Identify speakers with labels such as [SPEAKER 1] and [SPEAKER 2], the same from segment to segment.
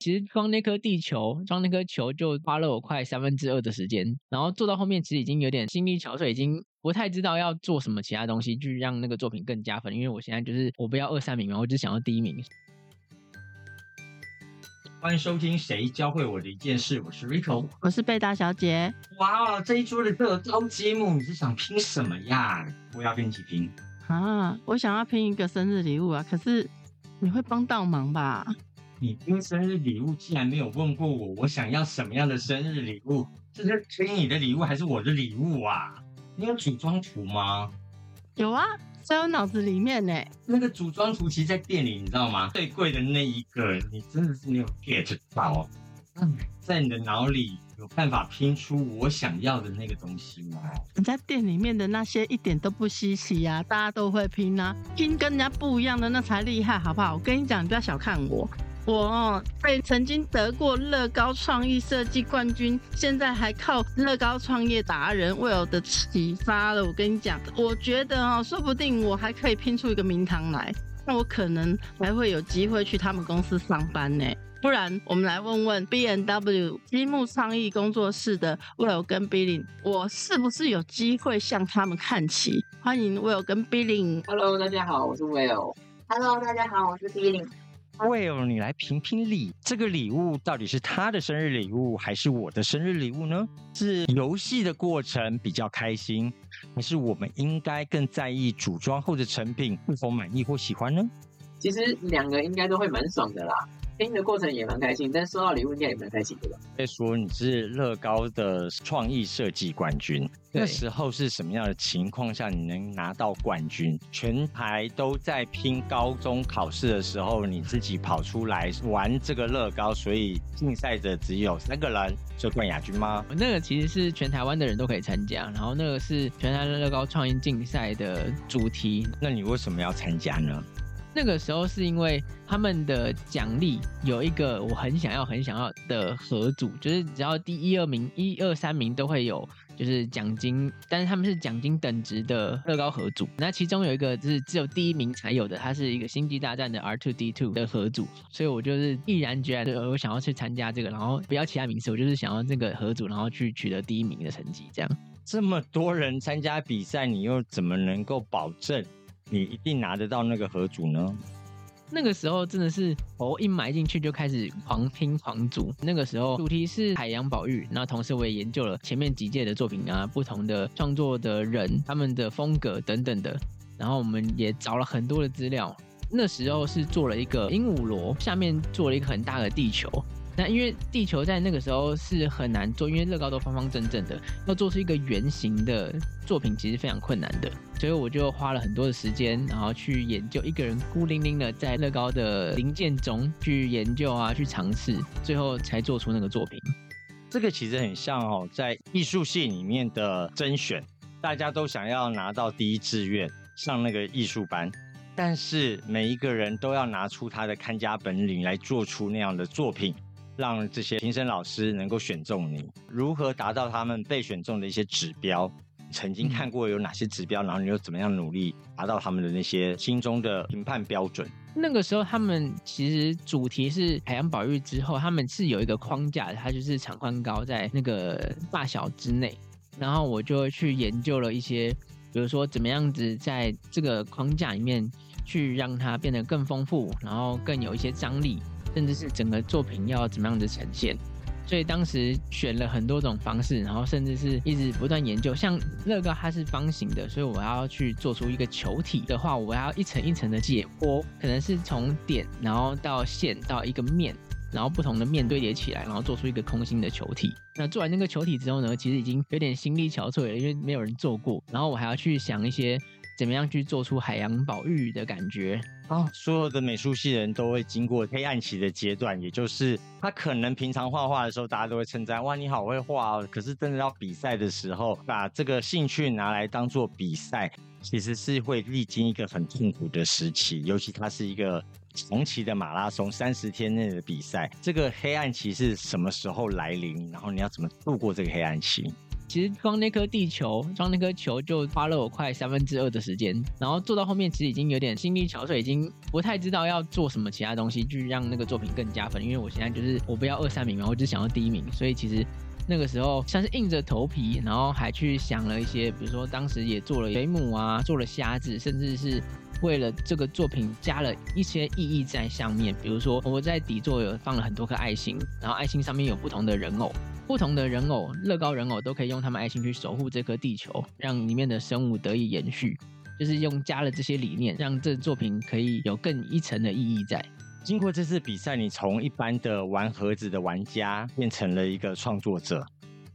[SPEAKER 1] 其实装那颗地球，装那颗球就花了我快三分之二的时间，然后做到后面其实已经有点心力憔悴，已经不太知道要做什么其他东西去让那个作品更加分。因为我现在就是我不要二三名嘛，我只想要第一名。
[SPEAKER 2] 欢迎收听《谁教会我的一件事》，我是 Rico，
[SPEAKER 3] 我是贝大小姐。
[SPEAKER 2] 哇哦，这一桌的乐高积木，你是想拼什么呀？我要跟你一起拼
[SPEAKER 3] 啊！我想要拼一个生日礼物啊，可是你会帮倒忙吧？
[SPEAKER 2] 你拼生日礼物，竟然没有问过我，我想要什么样的生日礼物？这是听你的礼物还是我的礼物啊？你有组装图吗？
[SPEAKER 3] 有啊。在我脑子里面呢，
[SPEAKER 2] 那个组装图其实在店里，你知道吗？最贵的那一个，你真的是没有 get 到。嗯，在你的脑里有办法拼出我想要的那个东西吗？
[SPEAKER 3] 人家店里面的那些一点都不稀奇呀，大家都会拼啊，拼跟人家不一样的那才厉害，好不好？我跟你讲，你不要小看我。我哦被曾经得过乐高创意设计冠军，现在还靠乐高创业达人 Will 的启发了。我跟你讲，我觉得哦，说不定我还可以拼出一个名堂来，那我可能还会有机会去他们公司上班呢。不然，我们来问问 B N W 积木创意工作室的 Will 跟 Billy，我是不是有机会向他们看齐？欢迎 Will 跟 Billy。
[SPEAKER 4] Hello，大家好，我是 Will。
[SPEAKER 5] Hello，大家好，我是 Billy。
[SPEAKER 2] Will，你来评评理，这个礼物到底是他的生日礼物，还是我的生日礼物呢？是游戏的过程比较开心，还是我们应该更在意组装后的成品是否满意或喜欢呢？
[SPEAKER 4] 其实两个应该都会蛮爽的啦。拼的过程也蛮开心，但收到礼物应该也蛮开心的吧？
[SPEAKER 2] 再说你是乐高的创意设计冠军，那时候是什么样的情况下你能拿到冠军？全台都在拼高中考试的时候，你自己跑出来玩这个乐高，所以竞赛者只有三个人就冠亚军吗？
[SPEAKER 1] 那个其实是全台湾的人都可以参加，然后那个是全台乐高创意竞赛的主题。
[SPEAKER 2] 那你为什么要参加呢？
[SPEAKER 1] 那个时候是因为他们的奖励有一个我很想要很想要的合组，就是只要第一二名、一二三名都会有就是奖金，但是他们是奖金等值的乐高合组。那其中有一个就是只有第一名才有的，它是一个星际大战的 R Two D Two 的合组，所以我就是毅然决然的，我想要去参加这个，然后不要其他名次，我就是想要这个合组，然后去取得第一名的成绩。这样
[SPEAKER 2] 这么多人参加比赛，你又怎么能够保证？你一定拿得到那个盒组呢？
[SPEAKER 1] 那个时候真的是我一埋进去就开始狂拼狂组。那个时候主题是海洋保育，那同时我也研究了前面几届的作品啊，不同的创作的人他们的风格等等的。然后我们也找了很多的资料。那时候是做了一个鹦鹉螺，下面做了一个很大的地球。那因为地球在那个时候是很难做，因为乐高都方方正正的，要做出一个圆形的作品其实非常困难的，所以我就花了很多的时间，然后去研究，一个人孤零零的在乐高的零件中去研究啊，去尝试，最后才做出那个作品。
[SPEAKER 2] 这个其实很像哦，在艺术系里面的甄选，大家都想要拿到第一志愿上那个艺术班，但是每一个人都要拿出他的看家本领来做出那样的作品。让这些评审老师能够选中你，如何达到他们被选中的一些指标？曾经看过有哪些指标，然后你又怎么样努力达到他们的那些心中的评判标准？
[SPEAKER 1] 那个时候他们其实主题是海洋保育之后，他们是有一个框架的，它就是长宽高在那个大小之内。然后我就去研究了一些，比如说怎么样子在这个框架里面去让它变得更丰富，然后更有一些张力。甚至是整个作品要怎么样的呈现，所以当时选了很多种方式，然后甚至是一直不断研究。像乐高它是方形的，所以我要去做出一个球体的话，我要一层一层的解剖，可能是从点，然后到线，到一个面，然后不同的面堆叠起来，然后做出一个空心的球体。那做完那个球体之后呢，其实已经有点心力憔悴了，因为没有人做过。然后我还要去想一些。怎么样去做出海洋保育的感觉
[SPEAKER 2] 啊？所有的美术系人都会经过黑暗期的阶段，也就是他可能平常画画的时候，大家都会称赞哇你好会画哦。可是真的要比赛的时候，把这个兴趣拿来当做比赛，其实是会历经一个很痛苦的时期。尤其它是一个长期的马拉松，三十天内的比赛，这个黑暗期是什么时候来临？然后你要怎么度过这个黑暗期？
[SPEAKER 1] 其实装那颗地球，装那颗球就花了我快三分之二的时间，然后做到后面其实已经有点心力憔悴，已经不太知道要做什么其他东西去让那个作品更加分。因为我现在就是我不要二三名嘛，我只想要第一名，所以其实那个时候像是硬着头皮，然后还去想了一些，比如说当时也做了水母啊，做了虾子，甚至是。为了这个作品加了一些意义在上面，比如说我在底座有放了很多颗爱心，然后爱心上面有不同的人偶，不同的人偶乐高人偶都可以用他们爱心去守护这颗地球，让里面的生物得以延续，就是用加了这些理念，让这作品可以有更一层的意义在。
[SPEAKER 2] 经过这次比赛，你从一般的玩盒子的玩家变成了一个创作者。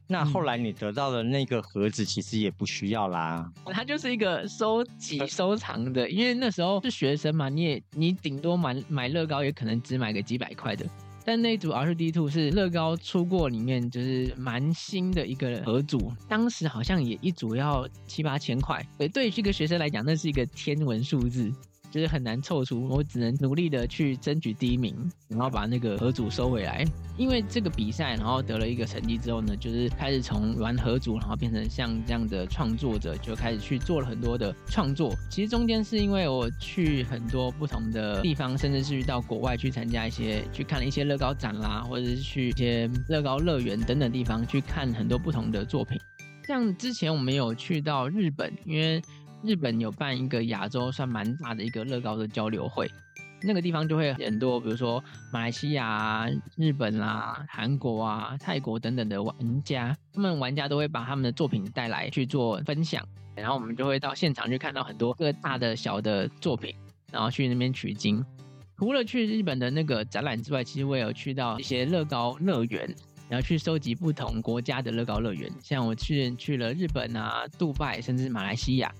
[SPEAKER 2] 那后来你得到的那个盒子其实也不需要啦，
[SPEAKER 1] 它就是一个收集收藏的，因为那时候是学生嘛，你也你顶多买买乐高也可能只买个几百块的，但那组 R D Two 是乐高出过里面就是蛮新的一个盒组，当时好像也一组要七八千块，对，对于这个学生来讲，那是一个天文数字。就是很难凑出，我只能努力的去争取第一名，然后把那个合组收回来。因为这个比赛，然后得了一个成绩之后呢，就是开始从玩合组，然后变成像这样的创作者，就开始去做了很多的创作。其实中间是因为我去很多不同的地方，甚至是到国外去参加一些，去看了一些乐高展啦，或者是去一些乐高乐园等等地方去看很多不同的作品。像之前我们有去到日本，因为。日本有办一个亚洲算蛮大的一个乐高的交流会，那个地方就会很多，比如说马来西亚、日本啦、韩国啊、泰国等等的玩家，他们玩家都会把他们的作品带来去做分享，然后我们就会到现场去看到很多各大的小的作品，然后去那边取经。除了去日本的那个展览之外，其实我有去到一些乐高乐园，然后去收集不同国家的乐高乐园，像我去去了日本啊、杜拜，甚至马来西亚。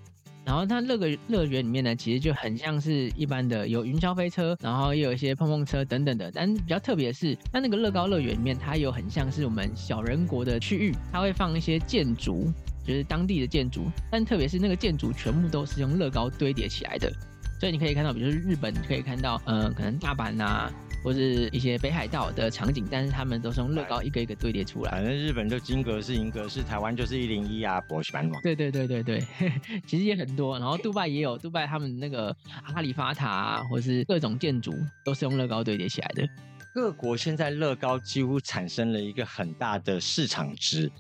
[SPEAKER 1] 然后它乐个乐园里面呢，其实就很像是一般的有云霄飞车，然后也有一些碰碰车等等的。但比较特别的是，它那个乐高乐园里面，它有很像是我们小人国的区域，它会放一些建筑，就是当地的建筑。但特别是那个建筑全部都是用乐高堆叠起来的，所以你可以看到，比如说日本你可以看到，呃，可能大阪啊。或是一些北海道的场景，但是他们都是用乐高一个一个堆叠出来。
[SPEAKER 2] 反正日本就金格式、银格式，台湾就是一零一啊，博士班嘛。
[SPEAKER 1] 对对对对对，其实也很多。然后杜拜也有，杜拜他们那个阿里法塔啊，或是各种建筑都是用乐高堆叠起来的。
[SPEAKER 2] 各国现在乐高几乎产生了一个很大的市场值。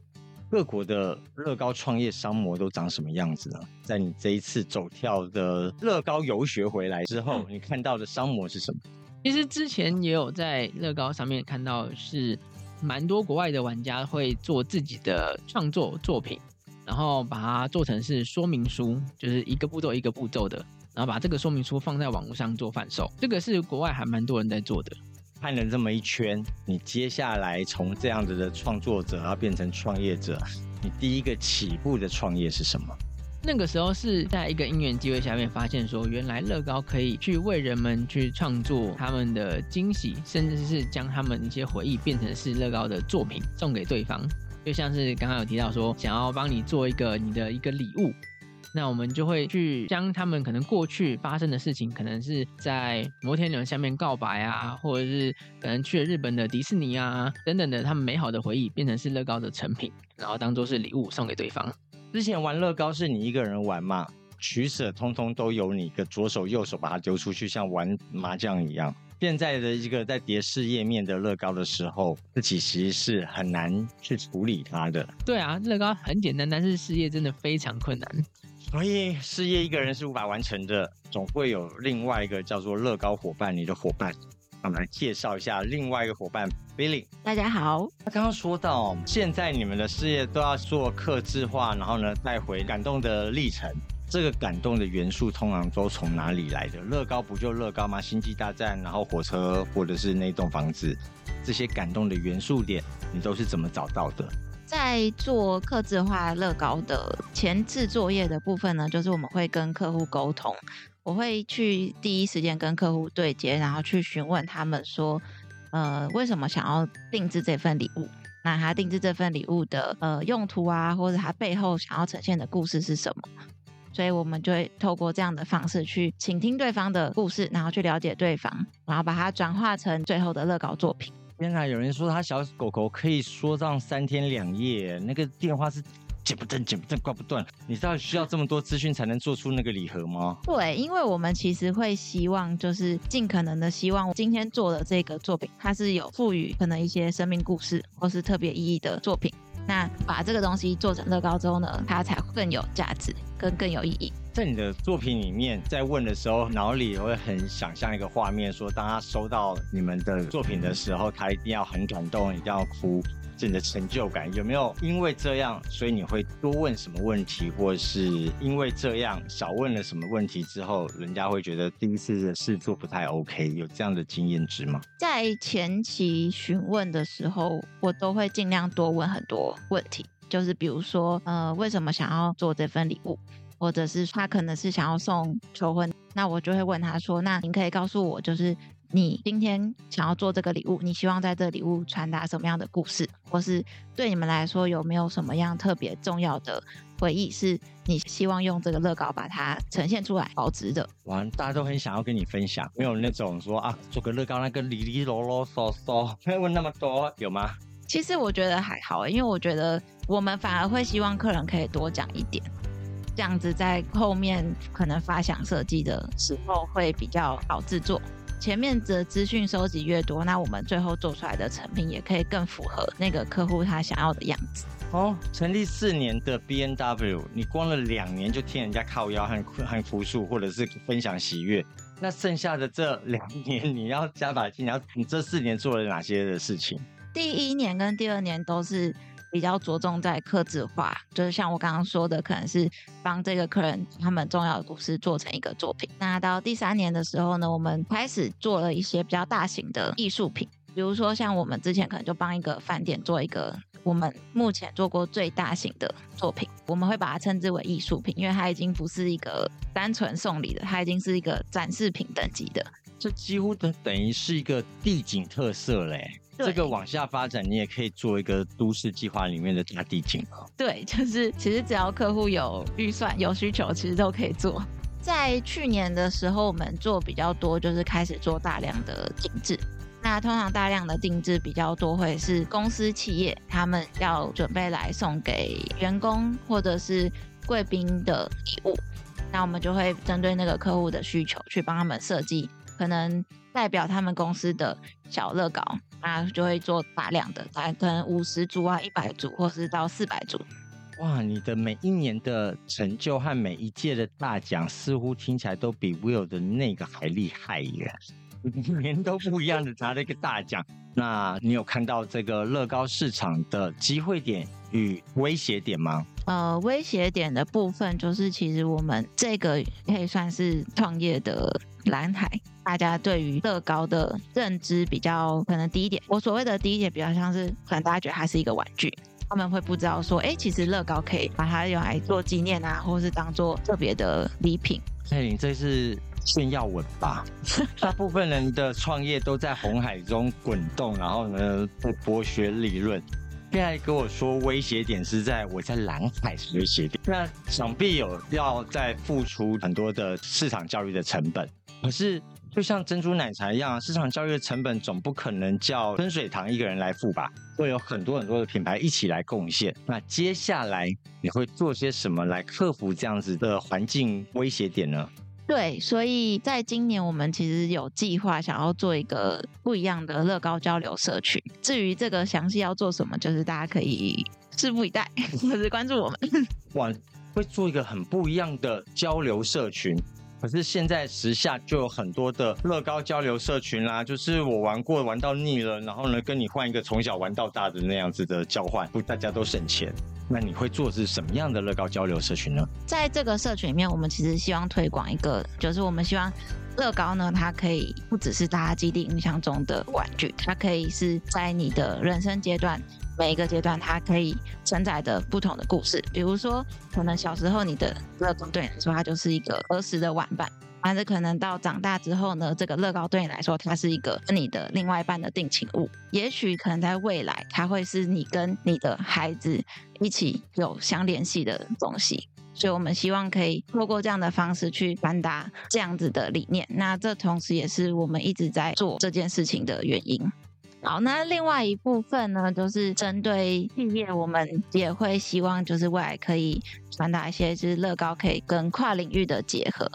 [SPEAKER 2] 各国的乐高创业商模都长什么样子呢？在你这一次走跳的乐高游学回来之后，你看到的商模是什么？
[SPEAKER 1] 其实之前也有在乐高上面看到，是蛮多国外的玩家会做自己的创作作品，然后把它做成是说明书，就是一个步骤一个步骤的，然后把这个说明书放在网络上做贩售。这个是国外还蛮多人在做的。
[SPEAKER 2] 看了这么一圈，你接下来从这样子的创作者要变成创业者，你第一个起步的创业是什么？
[SPEAKER 1] 那个时候是在一个因缘机会下面发现，说原来乐高可以去为人们去创作他们的惊喜，甚至是将他们一些回忆变成是乐高的作品送给对方。就像是刚刚有提到说，想要帮你做一个你的一个礼物，那我们就会去将他们可能过去发生的事情，可能是在摩天轮下面告白啊，或者是可能去了日本的迪士尼啊等等的他们美好的回忆，变成是乐高的成品，然后当做是礼物送给对方。
[SPEAKER 2] 之前玩乐高是你一个人玩嘛？取舍通通都由你的左手右手把它丢出去，像玩麻将一样。现在的一个在叠式页面的乐高的时候，自己其实是很难去处理它的。
[SPEAKER 1] 对啊，乐高很简单，但是事业真的非常困难。
[SPEAKER 2] 所以事业一个人是无法完成的，总会有另外一个叫做乐高伙伴，你的伙伴。我们来介绍一下另外一个伙伴 Billy。
[SPEAKER 5] 大家好。
[SPEAKER 2] 他刚刚说到，现在你们的事业都要做客制化，然后呢带回感动的历程。这个感动的元素通常都从哪里来的？乐高不就乐高吗？星际大战，然后火车或者是那栋房子，这些感动的元素点，你都是怎么找到的？
[SPEAKER 5] 在做刻字化乐高的前置作业的部分呢，就是我们会跟客户沟通。我会去第一时间跟客户对接，然后去询问他们说，呃，为什么想要定制这份礼物？那他定制这份礼物的呃用途啊，或者他背后想要呈现的故事是什么？所以我们就会透过这样的方式去倾听对方的故事，然后去了解对方，然后把它转化成最后的乐高作品。
[SPEAKER 2] 原来有人说他小狗狗可以说上三天两夜，那个电话是剪不断、剪不断、挂不断。你知道需要这么多资讯才能做出那个礼盒吗？
[SPEAKER 5] 对，因为我们其实会希望，就是尽可能的希望今天做的这个作品，它是有赋予可能一些生命故事或是特别意义的作品。那把这个东西做成乐高之后呢，它才更有价值，跟更有意义。
[SPEAKER 2] 在你的作品里面，在问的时候，脑里会很想象一个画面，说当他收到你们的作品的时候，他一定要很感动，一定要哭。是你的成就感有没有因为这样，所以你会多问什么问题，或是因为这样少问了什么问题之后，人家会觉得第一次的事做不太 OK？有这样的经验值吗？
[SPEAKER 5] 在前期询问的时候，我都会尽量多问很多问题，就是比如说，呃，为什么想要做这份礼物，或者是他可能是想要送求婚，那我就会问他说，那您可以告诉我，就是。你今天想要做这个礼物，你希望在这礼物传达什么样的故事，或是对你们来说有没有什么样特别重要的回忆，是你希望用这个乐高把它呈现出来保值的？
[SPEAKER 2] 哇，大家都很想要跟你分享，没有那种说啊，做个乐高那个哩哩啰啰嗦嗦，没问那么多，有吗？
[SPEAKER 5] 其实我觉得还好，因为我觉得我们反而会希望客人可以多讲一点，这样子在后面可能发想设计的时候会比较好制作。前面的资讯收集越多，那我们最后做出来的成品也可以更符合那个客户他想要的样子。
[SPEAKER 2] 哦，成立四年的 B N W，你光了两年就听人家靠腰和和扶树，或者是分享喜悦，那剩下的这两年你要加把劲，你要你这四年做了哪些的事情？
[SPEAKER 5] 第一年跟第二年都是。比较着重在刻字化，就是像我刚刚说的，可能是帮这个客人他们重要的故事做成一个作品。那到第三年的时候呢，我们开始做了一些比较大型的艺术品，比如说像我们之前可能就帮一个饭店做一个我们目前做过最大型的作品，我们会把它称之为艺术品，因为它已经不是一个单纯送礼的，它已经是一个展示品等级的。
[SPEAKER 2] 这几乎等等于是一个地景特色嘞。这个往下发展，你也可以做一个都市计划里面的大地景
[SPEAKER 5] 对，就是其实只要客户有预算、有需求，其实都可以做。在去年的时候，我们做比较多，就是开始做大量的定制。那通常大量的定制比较多，会是公司企业他们要准备来送给员工或者是贵宾的礼物。那我们就会针对那个客户的需求，去帮他们设计，可能代表他们公司的小乐高。那就会做大量的，大概可能五十组啊、一百组，或是到四百组。
[SPEAKER 2] 哇，你的每一年的成就和每一届的大奖，似乎听起来都比 Will 的那个还厉害耶！每年都不一样的拿了一个大奖。那你有看到这个乐高市场的机会点与威胁点吗？
[SPEAKER 5] 呃，威胁点的部分就是，其实我们这个可以算是创业的蓝海。大家对于乐高的认知比较可能低一点。我所谓的低一点，比较像是可能大家觉得它是一个玩具，他们会不知道说，哎，其实乐高可以把它用来做纪念啊，或是当做特别的礼品。
[SPEAKER 2] 哎，你这是炫耀文吧？大部分人的创业都在红海中滚动，然后呢，不剥削利润。现在跟我说威胁点是在我在蓝海威胁点，那想必有要再付出很多的市场教育的成本，可是。就像珍珠奶茶一样，市场教育的成本总不可能叫春水堂一个人来付吧？会有很多很多的品牌一起来贡献。那接下来你会做些什么来克服这样子的环境威胁点呢？
[SPEAKER 5] 对，所以在今年我们其实有计划想要做一个不一样的乐高交流社群。至于这个详细要做什么，就是大家可以拭目以待，或者关注我们。
[SPEAKER 2] 哇，会做一个很不一样的交流社群。可是现在时下就有很多的乐高交流社群啦，就是我玩过玩到腻了，然后呢跟你换一个从小玩到大的那样子的交换，不大家都省钱。那你会做是什么样的乐高交流社群呢？
[SPEAKER 5] 在这个社群里面，我们其实希望推广一个，就是我们希望乐高呢，它可以不只是大家基地印象中的玩具，它可以是在你的人生阶段。每一个阶段，它可以承载的不同的故事。比如说，可能小时候你的乐高对你来说，它就是一个儿时的玩伴；，但是可能到长大之后呢，这个乐高对你来说，它是一个你的另外一半的定情物。也许可能在未来，它会是你跟你的孩子一起有相联系的东西。所以我们希望可以透过这样的方式去传达这样子的理念。那这同时也是我们一直在做这件事情的原因。好，那另外一部分呢，就是针对企业，我们也会希望就是未来可以传达一些，就是乐高可以跟跨领域的结合，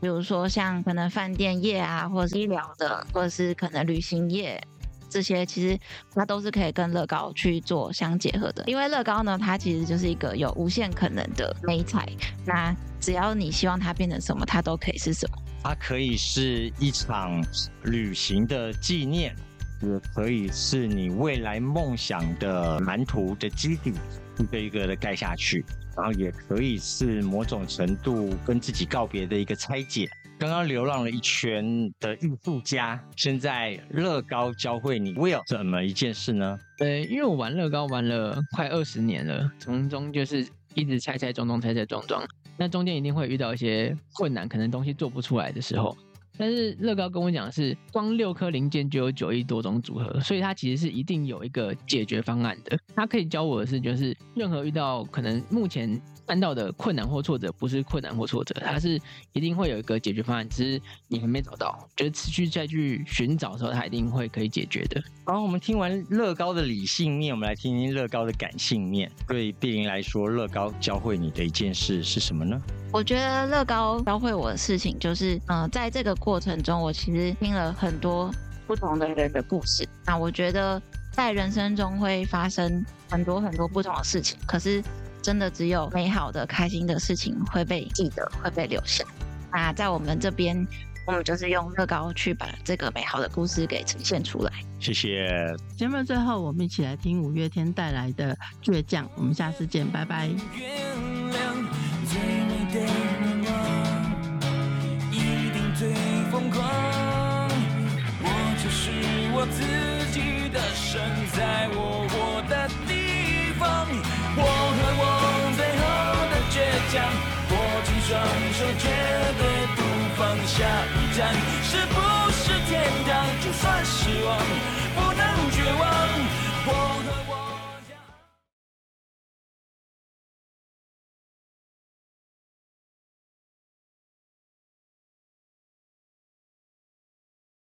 [SPEAKER 5] 比如说像可能饭店业啊，或者是医疗的，或者是可能旅行业。这些其实它都是可以跟乐高去做相结合的，因为乐高呢，它其实就是一个有无限可能的美彩。那只要你希望它变成什么，它都可以是什么。
[SPEAKER 2] 它可以是一场旅行的纪念，也可以是你未来梦想的蓝图的基底，一个一个的盖下去。然后也可以是某种程度跟自己告别的一个拆解。刚刚流浪了一圈的艺术家，现在乐高教会你 Will 怎么一件事呢？
[SPEAKER 1] 呃，因为我玩乐高玩了快二十年了，从中就是一直拆拆装装，拆拆装装，那中间一定会遇到一些困难，可能东西做不出来的时候。但是乐高跟我讲的是，光六颗零件就有九亿多种组合，所以它其实是一定有一个解决方案的。它可以教我的是，就是任何遇到可能目前。看到的困难或挫折不是困难或挫折，它是一定会有一个解决方案，只是你还没找到。就是持续再去寻找的时候，它一定会可以解决的。
[SPEAKER 2] 好，我们听完乐高的理性面，我们来听听乐高的感性面。对碧玲来说，乐高教会你的一件事是什么呢？
[SPEAKER 5] 我觉得乐高教会我的事情就是，嗯，在这个过程中，我其实听了很多不同的人的故事。那我觉得在人生中会发生很多很多不同的事情，可是。真的只有美好的、开心的事情会被记得，会被留下。那在我们这边，我们就是用乐高去把这个美好的故事给呈现出来。
[SPEAKER 2] 谢谢。
[SPEAKER 3] 节目最后，我们一起来听五月天带来的《倔强》。我们下次见，拜拜。光我就是我自己的神，在我